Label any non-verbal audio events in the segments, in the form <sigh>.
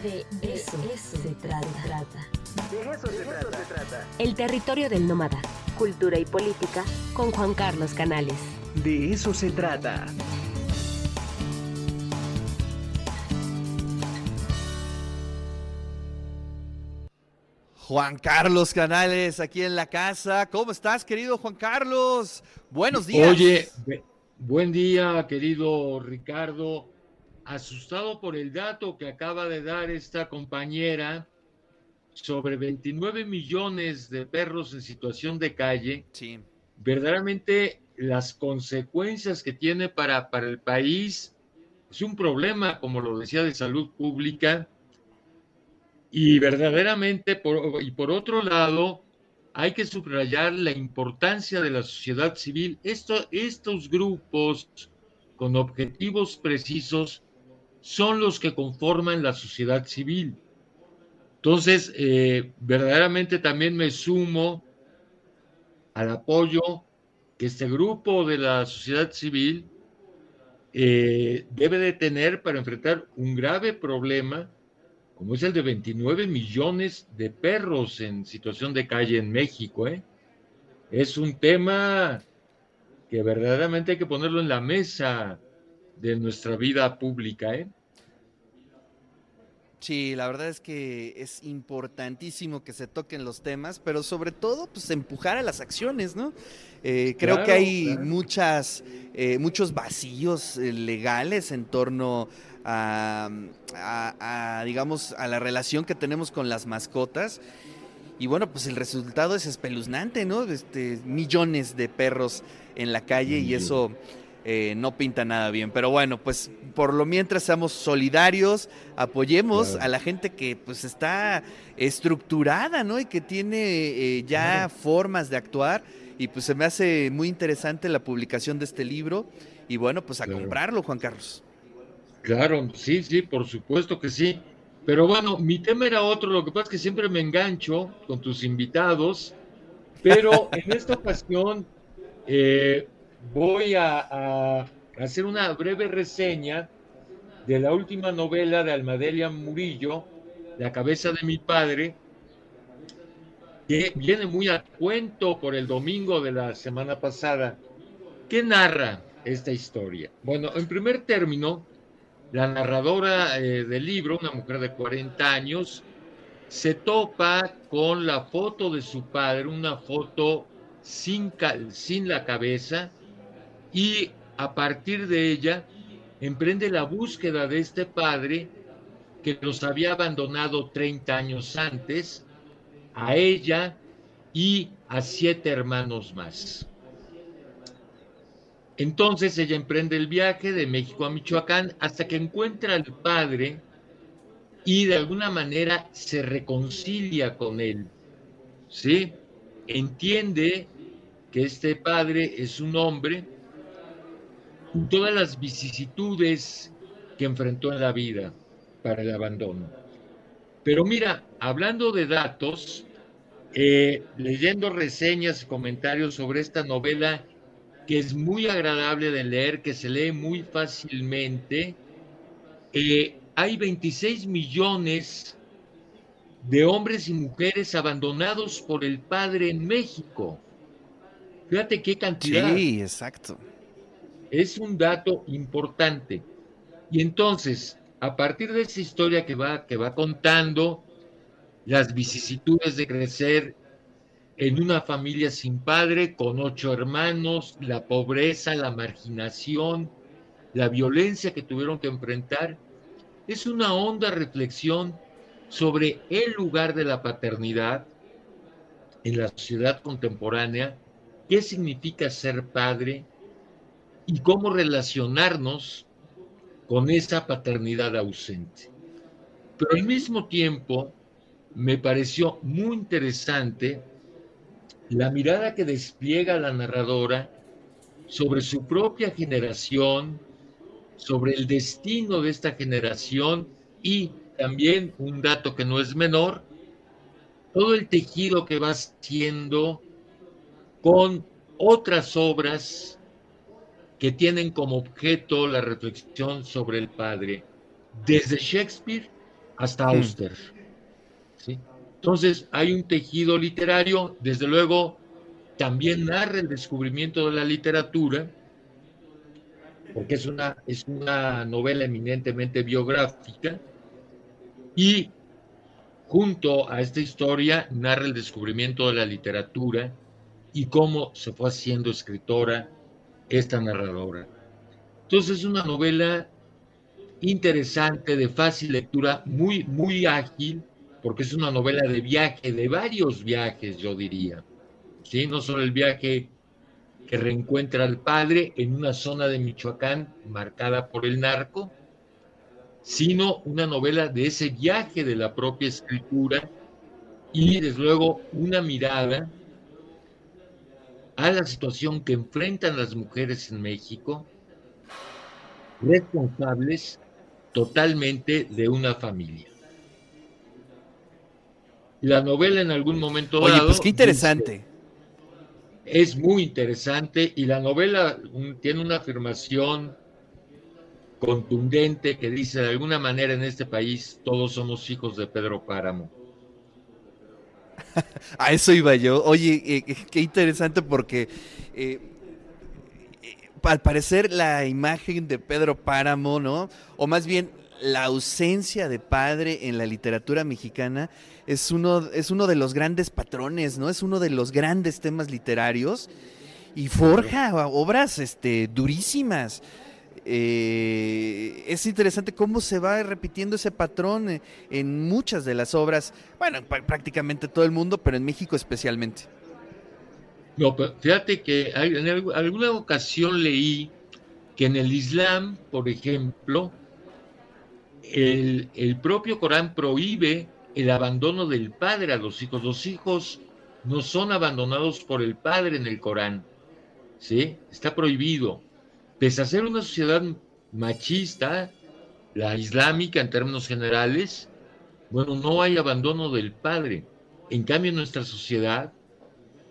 De eso, se, trata. De eso, se, trata. El territorio del nómada. Cultura y política con Juan Carlos Canales. De eso se trata. Juan Carlos Canales, aquí en la casa. ¿Cómo estás, querido Juan Carlos? Buenos días. Oye, buen día, querido Ricardo asustado por el dato que acaba de dar esta compañera sobre 29 millones de perros en situación de calle. Sí. Verdaderamente las consecuencias que tiene para, para el país es un problema, como lo decía, de salud pública. Y verdaderamente, por, y por otro lado, hay que subrayar la importancia de la sociedad civil. Esto, estos grupos con objetivos precisos son los que conforman la sociedad civil. Entonces, eh, verdaderamente también me sumo al apoyo que este grupo de la sociedad civil eh, debe de tener para enfrentar un grave problema como es el de 29 millones de perros en situación de calle en México. ¿eh? Es un tema que verdaderamente hay que ponerlo en la mesa de nuestra vida pública. ¿eh? Sí, la verdad es que es importantísimo que se toquen los temas, pero sobre todo, pues empujar a las acciones, ¿no? Eh, creo que hay muchas, eh, muchos vacíos eh, legales en torno a, a, digamos, a la relación que tenemos con las mascotas. Y bueno, pues el resultado es espeluznante, ¿no? Este, millones de perros en la calle y eso eh, no pinta nada bien. Pero bueno, pues por lo mientras seamos solidarios, apoyemos a la gente que pues está estructurada, ¿no? Y que tiene eh, ya formas de actuar. Y pues se me hace muy interesante la publicación de este libro. Y bueno, pues a comprarlo, Juan Carlos. Claro, sí, sí, por supuesto que sí. Pero bueno, mi tema era otro, lo que pasa es que siempre me engancho con tus invitados, pero en esta ocasión eh, voy a, hacer una breve reseña de la última novela de Almadelia Murillo, La cabeza de mi padre, que viene muy a cuento por el domingo de la semana pasada. ¿Qué narra esta historia? Bueno, en primer término, la narradora eh, del libro, una mujer de 40 años, se topa con la foto de su padre, una foto sin, sin la cabeza, y a partir de ella emprende la búsqueda de este padre que los había abandonado 30 años antes, a ella y a siete hermanos más. Entonces ella emprende el viaje de México a Michoacán hasta que encuentra al padre y de alguna manera se reconcilia con él. ¿Sí? Entiende que este padre es un hombre todas las vicisitudes que enfrentó en la vida para el abandono. Pero mira, hablando de datos, eh, leyendo reseñas y comentarios sobre esta novela, que es muy agradable de leer, que se lee muy fácilmente, eh, hay 26 millones de hombres y mujeres abandonados por el padre en México. Fíjate qué cantidad. Sí, exacto. Es un dato importante. Y entonces, a partir de esa historia que va, que va contando, las vicisitudes de crecer en una familia sin padre, con ocho hermanos, la pobreza, la marginación, la violencia que tuvieron que enfrentar, es una honda reflexión sobre el lugar de la paternidad en la sociedad contemporánea, qué significa ser padre, y cómo relacionarnos con esa paternidad ausente. Pero al mismo tiempo me pareció muy interesante la mirada que despliega la narradora sobre su propia generación, sobre el destino de esta generación y también un dato que no es menor, todo el tejido que va haciendo con otras obras que tienen como objeto la reflexión sobre el Padre, desde Shakespeare hasta hmm. Auster. ¿sí? Entonces hay un tejido literario, desde luego también narra el descubrimiento de la literatura, porque es una, es una novela eminentemente biográfica, y junto a esta historia narra el descubrimiento de la literatura y cómo se fue haciendo escritora esta narradora. Entonces es una novela interesante, de fácil lectura, muy, muy ágil, porque es una novela de viaje, de varios viajes, yo diría. ¿Sí? No solo el viaje que reencuentra al padre en una zona de Michoacán marcada por el narco, sino una novela de ese viaje de la propia escritura y desde luego una mirada a la situación que enfrentan las mujeres en México, responsables totalmente de una familia. La novela en algún momento Oye, pues qué interesante. es muy interesante y la novela tiene una afirmación contundente que dice de alguna manera en este país todos somos hijos de Pedro Páramo. <laughs> A eso iba yo. Oye, eh, eh, qué interesante porque eh, al parecer la imagen de Pedro Páramo, ¿no? O más bien la ausencia de padre en la literatura mexicana es uno, es uno de los grandes patrones, ¿no? Es uno de los grandes temas literarios y forja obras este, durísimas. Eh, es interesante cómo se va repitiendo ese patrón en muchas de las obras, bueno, prácticamente todo el mundo, pero en México especialmente. No, fíjate que en alguna ocasión leí que en el Islam, por ejemplo, el, el propio Corán prohíbe el abandono del padre a los hijos. Los hijos no son abandonados por el padre en el Corán. ¿Sí? Está prohibido pese a ser una sociedad machista, la islámica en términos generales, bueno, no hay abandono del padre. En cambio, en nuestra sociedad,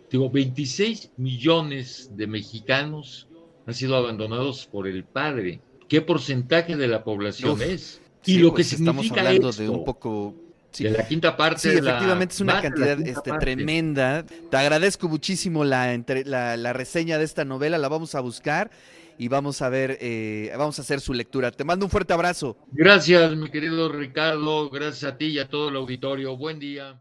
digo, 26 millones de mexicanos han sido abandonados por el padre. ¿Qué porcentaje de la población es? Y lo que significa estamos hablando de un poco de la quinta parte. Sí, efectivamente es una cantidad este, tremenda. Te agradezco muchísimo la, la, la, reseña de esta novela, la vamos a buscar y vamos a ver, eh, vamos a hacer su lectura. Te mando un fuerte abrazo. Gracias, mi querido Ricardo, gracias a ti y a todo el auditorio. Buen día.